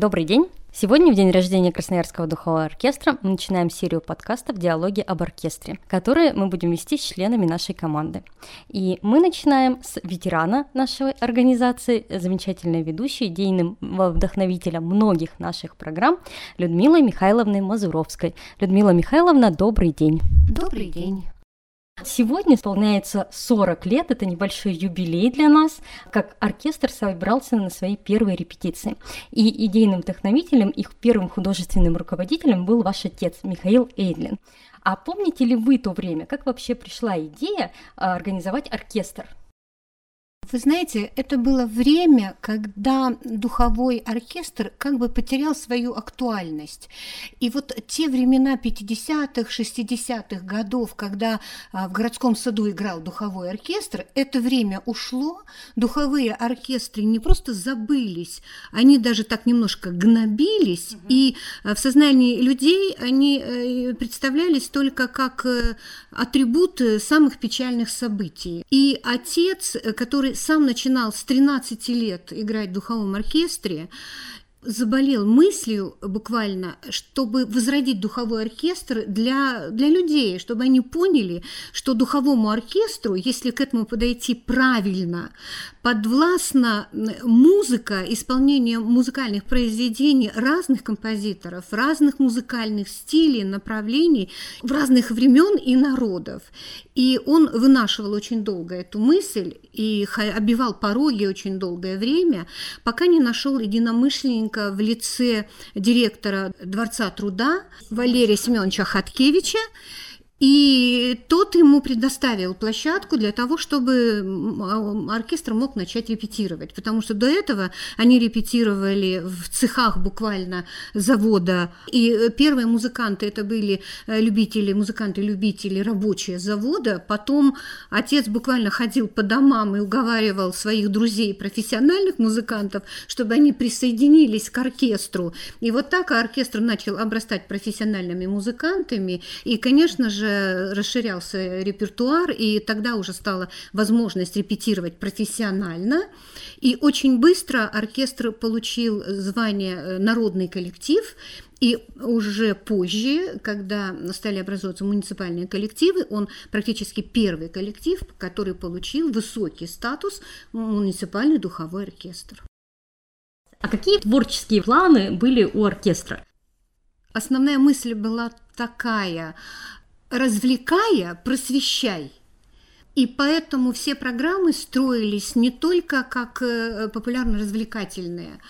Добрый день! Сегодня, в день рождения Красноярского духового оркестра, мы начинаем серию подкастов «Диалоги об оркестре», которые мы будем вести с членами нашей команды. И мы начинаем с ветерана нашей организации, замечательной ведущей, идейным вдохновителем многих наших программ Людмилой Михайловной Мазуровской. Людмила Михайловна, добрый день! Добрый день! Сегодня исполняется 40 лет, это небольшой юбилей для нас, как оркестр собрался на свои первые репетиции. И идейным вдохновителем, их первым художественным руководителем был ваш отец Михаил Эйдлин. А помните ли вы то время, как вообще пришла идея а, организовать оркестр? Вы знаете, это было время, когда духовой оркестр как бы потерял свою актуальность. И вот те времена 50-х, 60-х годов, когда а, в городском саду играл духовой оркестр, это время ушло, духовые оркестры не просто забылись, они даже так немножко гнобились, угу. и а, в сознании людей они э, представлялись только как э, атрибут самых печальных событий. И отец, который сам начинал с 13 лет играть в духовом оркестре, заболел мыслью буквально, чтобы возродить духовой оркестр для, для людей, чтобы они поняли, что духовому оркестру, если к этому подойти правильно, подвластна музыка, исполнение музыкальных произведений разных композиторов, разных музыкальных стилей, направлений, в разных времен и народов. И он вынашивал очень долго эту мысль и обивал пороги очень долгое время, пока не нашел единомышленника в лице директора Дворца труда Валерия Семеновича Хаткевича, и тот ему предоставил площадку для того, чтобы а, оркестр мог начать репетировать, потому что до этого они репетировали в цехах буквально завода. И первые музыканты это были э, любители, музыканты-любители, рабочие завода. Потом отец буквально ходил по домам и уговаривал своих друзей, профессиональных музыкантов, чтобы они присоединились к оркестру. И вот так оркестр начал обрастать профессиональными музыкантами. И, конечно же, расширялся репертуар, и тогда уже стала возможность репетировать профессионально. И очень быстро оркестр получил звание э, «Народный коллектив», и уже позже, когда стали образовываться муниципальные коллективы, он практически первый коллектив, который получил высокий статус муниципальный духовой оркестр. А какие творческие планы были у оркестра? Основная мысль была такая развлекая, просвещай. И поэтому все программы строились не только как э, популярно-развлекательные,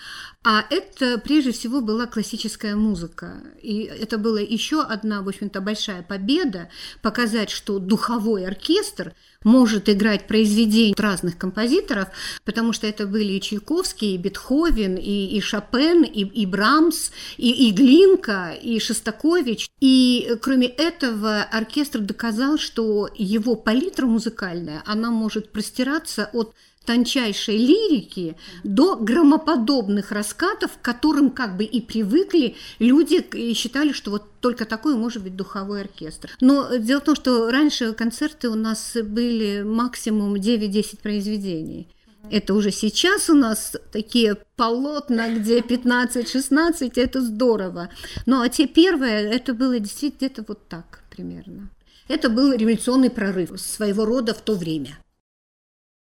а это прежде всего была классическая музыка. И это была еще одна, в общем-то, большая победа показать, что духовой оркестр может играть произведения разных композиторов, потому что это были и Чайковский, и Бетховен, и, и Шопен, и, и Брамс, и, и Глинка, и Шостакович. И кроме этого оркестр доказал, что его палитра музыкальная, она может простираться от тончайшей лирики до громоподобных раскатов, к которым как бы и привыкли люди и считали, что вот только такой может быть духовой оркестр. Но дело в том, что раньше концерты у нас были максимум 9-10 произведений. Это уже сейчас у нас такие полотна, где 15-16, это здорово. Ну а те первые, это было действительно где-то вот так примерно. Это был революционный прорыв своего рода в то время.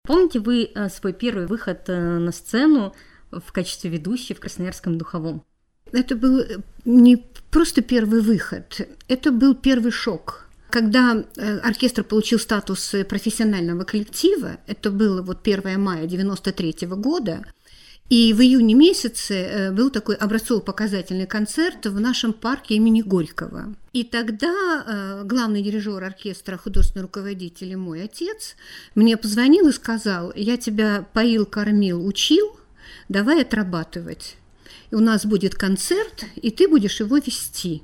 Помните вы э, свой первый выход э, на сцену в качестве ведущей в Красноярском духовом? Это был э, не просто первый выход, это был первый шок. Когда оркестр получил статус профессионального коллектива, это было вот 1 мая 93 года, и в июне месяце был такой образцово-показательный концерт в нашем парке имени Горького. И тогда э, главный дирижер оркестра, художественный руководитель и мой отец мне позвонил и сказал, я тебя поил, кормил, учил, давай отрабатывать. И у нас будет концерт, и ты будешь его вести.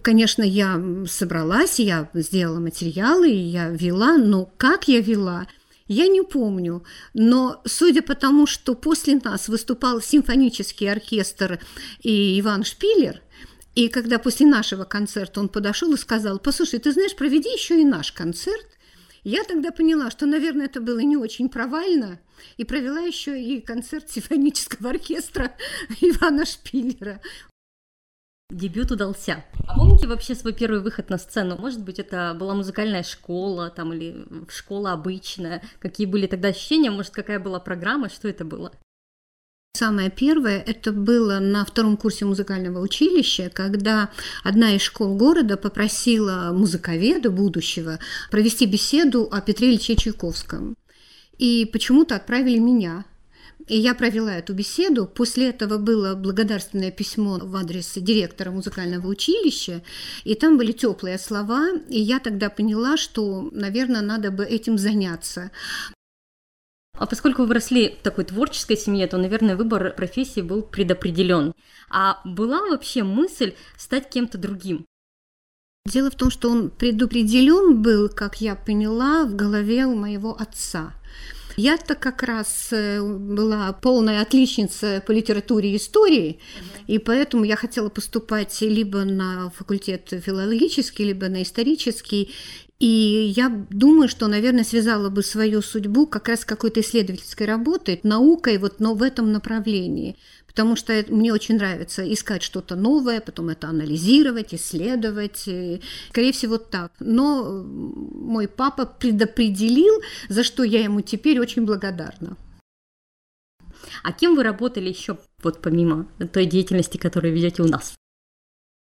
Конечно, я собралась, я сделала материалы, я вела, но как я вела – я не помню, но судя по тому, что после нас выступал симфонический оркестр и Иван Шпилер, и когда после нашего концерта он подошел и сказал, послушай, ты знаешь, проведи еще и наш концерт, Я тогда поняла, что, наверное, это было не очень провально, и провела еще и концерт симфонического оркестра Ивана Шпиллера. Дебют удался. А помните вообще свой первый выход на сцену? Может быть, это была музыкальная школа там или школа обычная? Какие были тогда ощущения? Может, какая была программа? Что это было? Самое первое это было на втором курсе музыкального училища, когда одна из школ города попросила музыковеда будущего провести беседу о Петре Ильиче Чайковском. И почему-то отправили меня. И я провела эту беседу. После этого было благодарственное письмо в адрес директора музыкального училища, и там были теплые слова, и я тогда поняла, что, наверное, надо бы этим заняться. А поскольку вы росли в такой творческой семье, то, наверное, выбор профессии был предопределен. А была вообще мысль стать кем-то другим? Дело в том, что он предопределен был, как я поняла, в голове у моего отца. Я-то как раз э, была полная отличница по литературе и истории, и поэтому я хотела поступать либо на факультет филологический, либо на исторический. И я думаю, что, наверное, связала бы свою судьбу как раз с какой-то исследовательской работой, наукой, вот, но в этом направлении. Потому что мне очень нравится искать что-то новое, потом это анализировать, исследовать. И, скорее всего, так. Но мой папа предопределил, за что я ему теперь очень благодарна. А кем вы работали еще, вот помимо той деятельности, которую ведете у нас?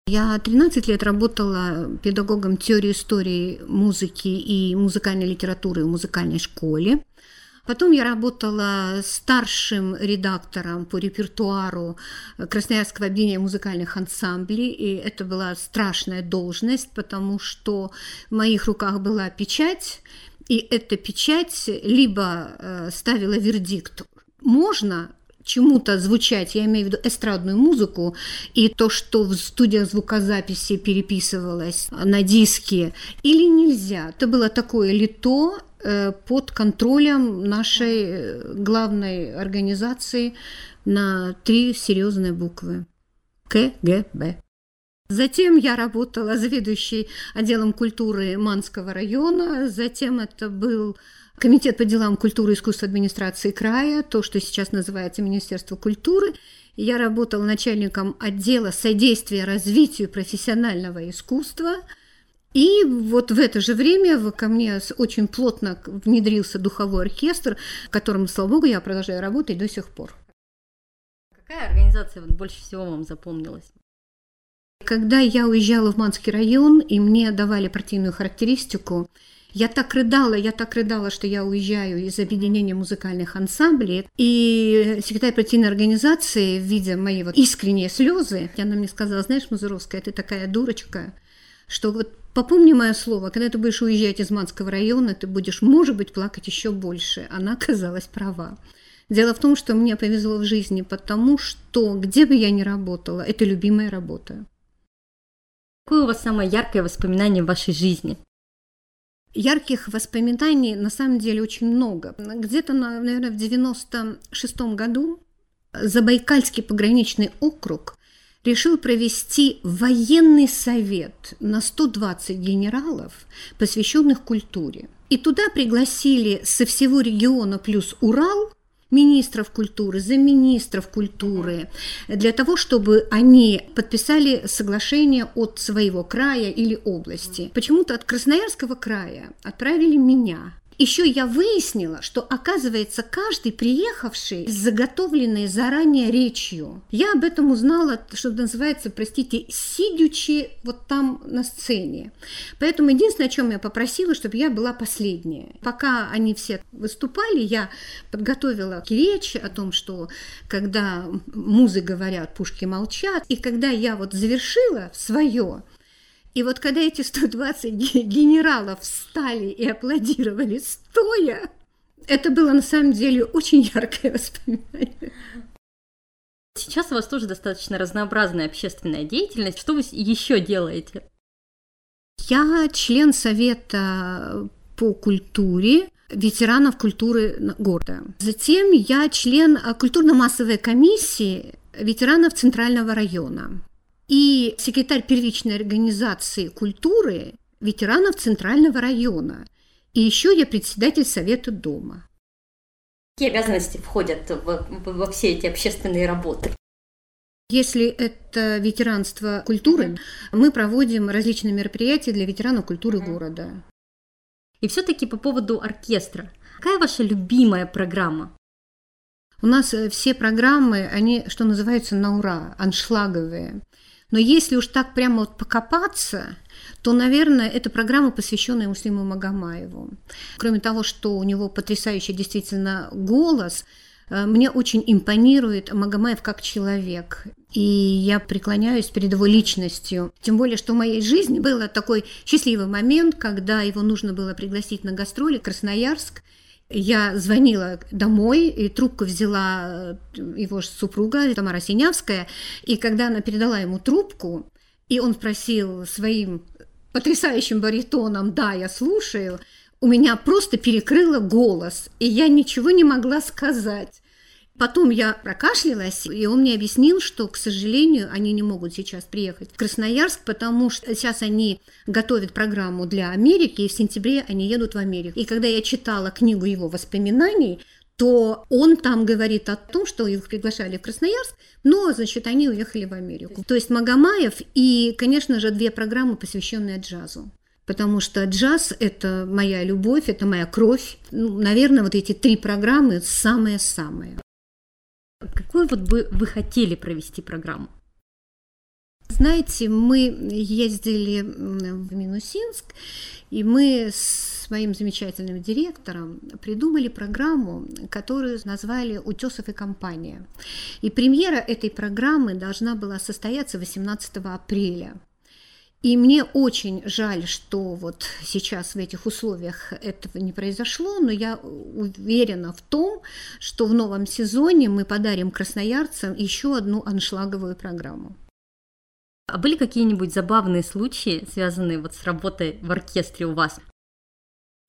Я 13 лет работала педагогом теории истории музыки и музыкальной литературы в музыкальной школе. Потом я работала старшим редактором по репертуару Красноярского объединения музыкальных ансамблей, и это была страшная должность, потому что в моих руках была печать, и эта печать либо э, ставила вердикт «можно чему-то звучать, я имею в виду эстрадную музыку, и то, что в студиях звукозаписи переписывалось на диске, или нельзя. Это было такое лито э, под контролем нашей э, главной организации на три серьезные буквы. КГБ. Затем я работала заведующей отделом культуры Манского района, затем это был Комитет по делам культуры и искусства администрации края, то, что сейчас называется Министерство культуры. Я работала начальником отдела содействия развитию профессионального искусства. И вот в это же время ко мне очень плотно внедрился духовой оркестр, в котором, слава богу, я продолжаю работать до сих пор. Какая организация вот больше всего вам запомнилась? Когда я уезжала в Манский район, и мне давали партийную характеристику, я так рыдала, я так рыдала, что я уезжаю из объединения музыкальных ансамблей. И секретарь партийной организации, видя мои вот искренние слезы, она мне сказала, знаешь, Мазуровская, ты такая дурочка, что вот попомни мое слово, когда ты будешь уезжать из Манского района, ты будешь, может быть, плакать еще больше. Она оказалась права. Дело в том, что мне повезло в жизни, потому что где бы я ни работала, это любимая работа. Какое у вас самое яркое воспоминание в вашей жизни? Ярких воспоминаний на самом деле очень много. Где-то, наверное, в 96 году Забайкальский пограничный округ решил провести военный совет на 120 генералов, посвященных культуре. И туда пригласили со всего региона плюс Урал министров культуры, замминистров культуры, для того, чтобы они подписали соглашение от своего края или области. Почему-то от Красноярского края отправили меня еще я выяснила, что, оказывается, каждый приехавший с заготовленной заранее речью. Я об этом узнала, что называется, простите, сидячи вот там на сцене. Поэтому единственное, о чем я попросила, чтобы я была последняя. Пока они все выступали, я подготовила речь о том, что когда музы говорят, пушки молчат. И когда я вот завершила свое, и вот когда эти 120 генералов встали и аплодировали стоя, это было на самом деле очень яркое воспоминание. Сейчас у вас тоже достаточно разнообразная общественная деятельность. Что вы еще делаете? Я член Совета по культуре ветеранов культуры города. Затем я член культурно-массовой комиссии ветеранов Центрального района и секретарь первичной организации культуры ветеранов Центрального района. И еще я председатель совета дома. Какие обязанности входят в, во все эти общественные работы? Если это ветеранство культуры, мы проводим различные мероприятия для ветеранов культуры города. И все-таки по поводу оркестра. Какая ваша любимая программа? У нас э, все программы, они, что называется, на ура, аншлаговые. Но если уж так прямо вот покопаться, то, наверное, это программа, посвященная Муслиму Магомаеву. Кроме того, что у него потрясающий действительно голос, э, мне очень импонирует Магомаев как человек. И я преклоняюсь перед его личностью. Тем более, что в моей жизни был такой счастливый момент, когда его нужно было пригласить на гастроли в Красноярск. Я звонила домой, и трубку взяла э, его супруга Тамара Синявская, и когда она передала ему трубку, и он спросил своим потрясающим баритоном «Да, я слушаю», у меня просто перекрыло голос, и я ничего не могла сказать. Потом я прокашлялась, и он мне объяснил, что, к сожалению, они не могут сейчас приехать в Красноярск, потому что сейчас они готовят программу для Америки, и в сентябре они едут в Америку. И когда я читала книгу его воспоминаний, то он там говорит о том, что их приглашали в Красноярск, но, значит, они уехали в Америку. То есть Магомаев и, конечно же, две программы, посвященные джазу потому что джаз – это моя любовь, это моя кровь. Ну, наверное, вот эти три программы самые-самые. Какую вот бы вы хотели провести программу? Знаете, мы ездили в Минусинск, и мы с моим замечательным директором придумали программу, которую назвали «Утесов и компания». И премьера этой программы должна была состояться 18 апреля. И мне очень жаль, что вот сейчас в этих условиях этого не произошло, но я уверена в том, что в новом сезоне мы подарим красноярцам еще одну аншлаговую программу. А были какие-нибудь забавные случаи, связанные вот с работой в оркестре у вас?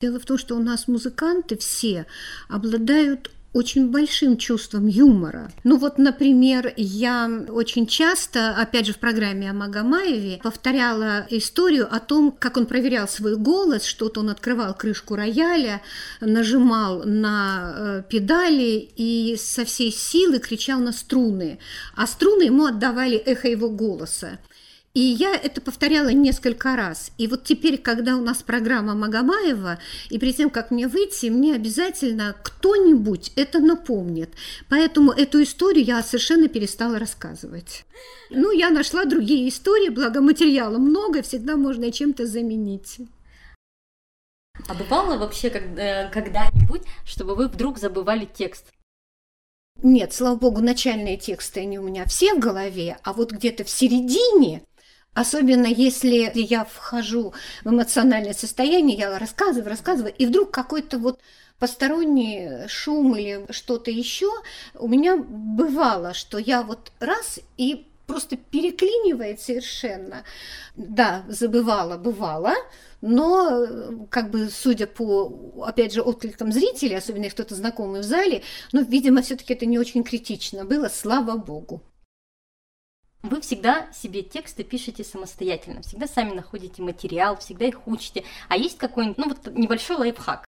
Дело в том, что у нас музыканты все обладают очень большим чувством юмора. Ну вот, например, я очень часто, опять же, в программе о Магомаеве повторяла историю о том, как он проверял свой голос, что-то он открывал крышку рояля, нажимал на э, педали и со всей силы кричал на струны, а струны ему отдавали эхо его голоса. И я это повторяла несколько раз. И вот теперь, когда у нас программа Магомаева, и перед тем, как мне выйти, мне обязательно кто-нибудь это напомнит. Поэтому эту историю я совершенно перестала рассказывать. Ну, я нашла другие истории, благо материала много, всегда можно чем-то заменить. А бывало вообще э, когда-нибудь, чтобы вы вдруг забывали текст? Нет, слава богу, начальные тексты, они у меня все в голове, а вот где-то в середине Особенно если я вхожу в эмоциональное состояние, я рассказываю, рассказываю, и вдруг какой-то вот посторонний шум или что-то еще, у меня бывало, что я вот раз и просто переклинивает совершенно. Да, забывала, бывало, но как бы судя по, опять же, откликам зрителей, особенно если кто-то знакомый в зале, ну, видимо, все-таки это не очень критично было, слава богу. Вы всегда себе тексты пишете самостоятельно, всегда сами находите материал, всегда их учите. А есть какой-нибудь, ну вот небольшой лайфхак?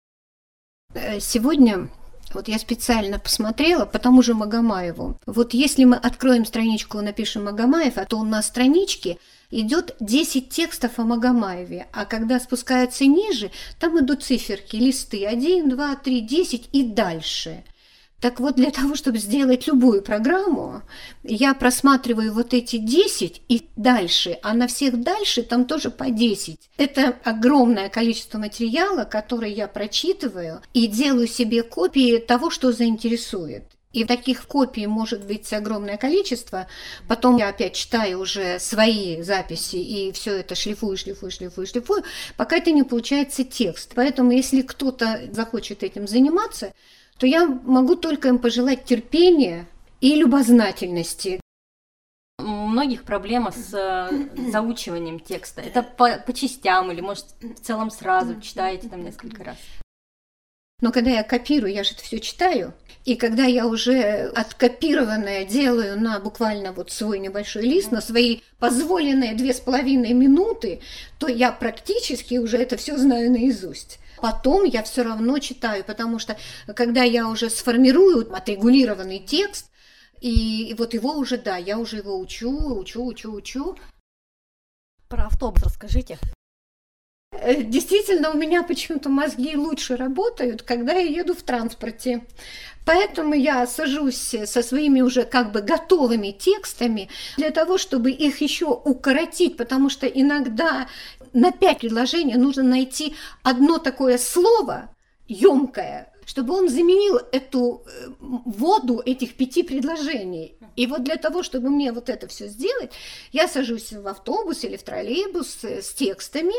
Э, сегодня вот я специально посмотрела по тому же Магомаеву. Вот если мы откроем страничку, напишем Магомаев, а то на страничке идет 10 текстов о Магомаеве, а когда спускаются ниже, там идут циферки, листы 1, 2, 3, 10 и дальше. Так вот, для того, чтобы сделать любую программу, я просматриваю вот эти 10 и дальше, а на всех дальше там тоже по 10. Это огромное количество материала, который я прочитываю и делаю себе копии того, что заинтересует. И таких копий может быть огромное количество. Потом я опять читаю уже свои записи и все это шлифую, шлифую, шлифую, шлифую, пока это не получается текст. Поэтому если кто-то захочет этим заниматься, то я могу только им пожелать терпения и любознательности. У многих проблема с э, заучиванием текста. Это по, по частям или, может, в целом сразу читаете там несколько раз? Но когда я копирую, я же это все читаю. И когда я уже откопированное делаю на буквально вот свой небольшой лист, на свои позволенные две с половиной минуты, то я практически уже это все знаю наизусть. Потом я все равно читаю, потому что когда я уже сформирую отрегулированный текст, и вот его уже, да, я уже его учу, учу, учу, учу. Про автобус расскажите. Э, действительно, у меня почему-то мозги лучше работают, когда я еду в транспорте. Поэтому я сажусь со своими уже как бы готовыми текстами для того, чтобы их еще укоротить, потому что иногда на пять предложений нужно найти одно такое слово емкое, чтобы он заменил эту э, воду этих пяти предложений. И вот для того, чтобы мне вот это все сделать, я сажусь в автобус или в троллейбус с текстами,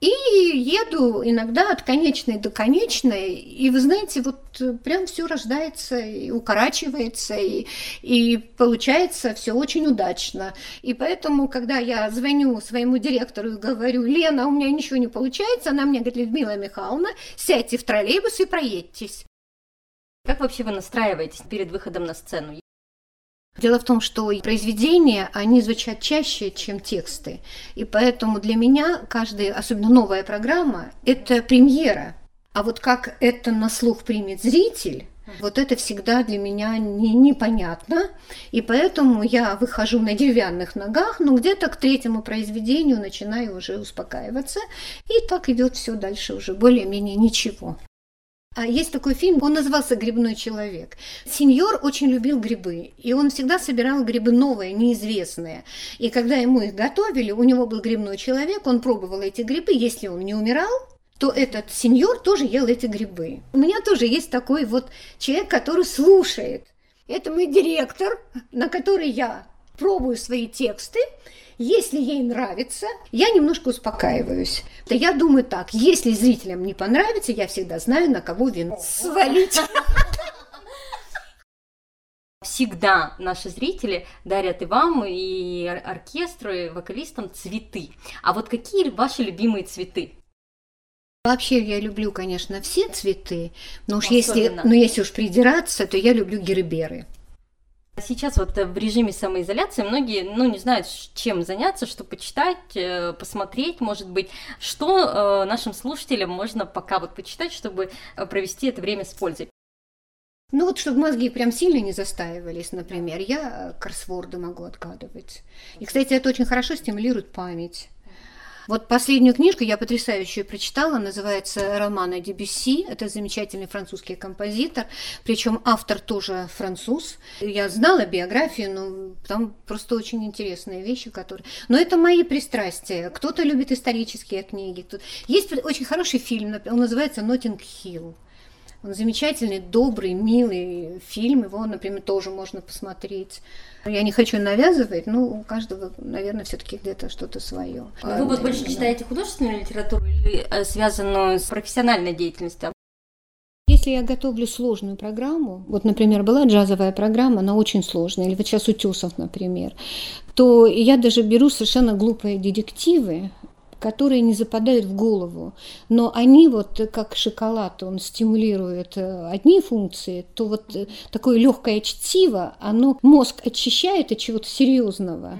и еду иногда от конечной до конечной, и вы знаете, вот э, прям все рождается и укорачивается, и, и получается все очень удачно. И поэтому, когда я звоню своему директору и говорю, Лена, у меня ничего не получается, она мне говорит, Людмила Михайловна, сядьте в троллейбус и проедьтесь. Как вообще вы настраиваетесь перед выходом на сцену? Дело в том, что произведения, они звучат чаще, чем тексты. И поэтому для меня каждая, особенно новая программа, это премьера. А вот как это на слух примет зритель, вот это всегда для меня не, непонятно. И поэтому я выхожу на деревянных ногах, но где-то к третьему произведению начинаю уже успокаиваться. И так идет все дальше уже более-менее ничего. А есть такой фильм, он назывался «Грибной человек». Сеньор очень любил грибы, и он всегда собирал грибы новые, неизвестные. И когда ему их готовили, у него был грибной человек, он пробовал эти грибы, если он не умирал, то этот сеньор тоже ел эти грибы. У меня тоже есть такой вот человек, который слушает. Это мой директор, на который я пробую свои тексты, если ей нравится, я немножко успокаиваюсь. Да я думаю так, если зрителям не понравится, я всегда знаю, на кого вин свалить. Всегда наши зрители дарят и вам, и оркестру, и вокалистам цветы. А вот какие ваши любимые цветы? Вообще я люблю, конечно, все цветы, но уж если, но если уж придираться, то я люблю герберы. Сейчас вот в режиме самоизоляции многие, ну, не знают, чем заняться, что почитать, э, посмотреть, может быть, что э, нашим слушателям можно пока вот почитать, чтобы э, провести это время с пользой. Ну вот, чтобы мозги прям сильно не застаивались, например, я кроссворды могу откладывать. И, кстати, это очень хорошо стимулирует память. Вот последнюю книжку я потрясающую прочитала, называется «Романа Дебюсси». Это замечательный французский композитор, причем автор тоже француз. Я знала биографию, но там просто очень интересные вещи, которые... Но это мои пристрастия. Кто-то любит исторические книги. Есть очень хороший фильм, он называется «Ноттинг Хилл». Он замечательный, добрый, милый фильм. Его, например, тоже можно посмотреть. Я не хочу навязывать, но у каждого, наверное, все-таки где-то что-то свое. Вы вот больше да. читаете художественную литературу или э, связанную с профессиональной деятельностью? Если я готовлю сложную программу, вот, например, была джазовая программа, она очень сложная, или вот сейчас Утесов, например, то я даже беру совершенно глупые детективы, которые не западают в голову. Но они вот как шоколад, он стимулирует э, одни функции, то вот э, такое легкое чтиво, оно мозг очищает от чего-то серьезного.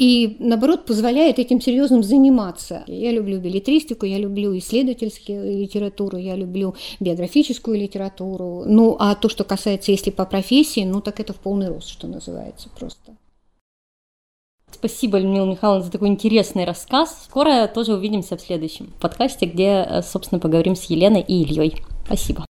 И, наоборот, позволяет этим серьезным заниматься. Я люблю билетристику, я люблю исследовательскую литературу, я люблю биографическую литературу. Ну, а то, что касается, если по профессии, ну, так это в полный рост, что называется просто. Спасибо, Людмила Михайловна, за такой интересный рассказ. Скоро тоже увидимся в следующем подкасте, где, э, собственно, поговорим с Еленой и Ильей. Спасибо.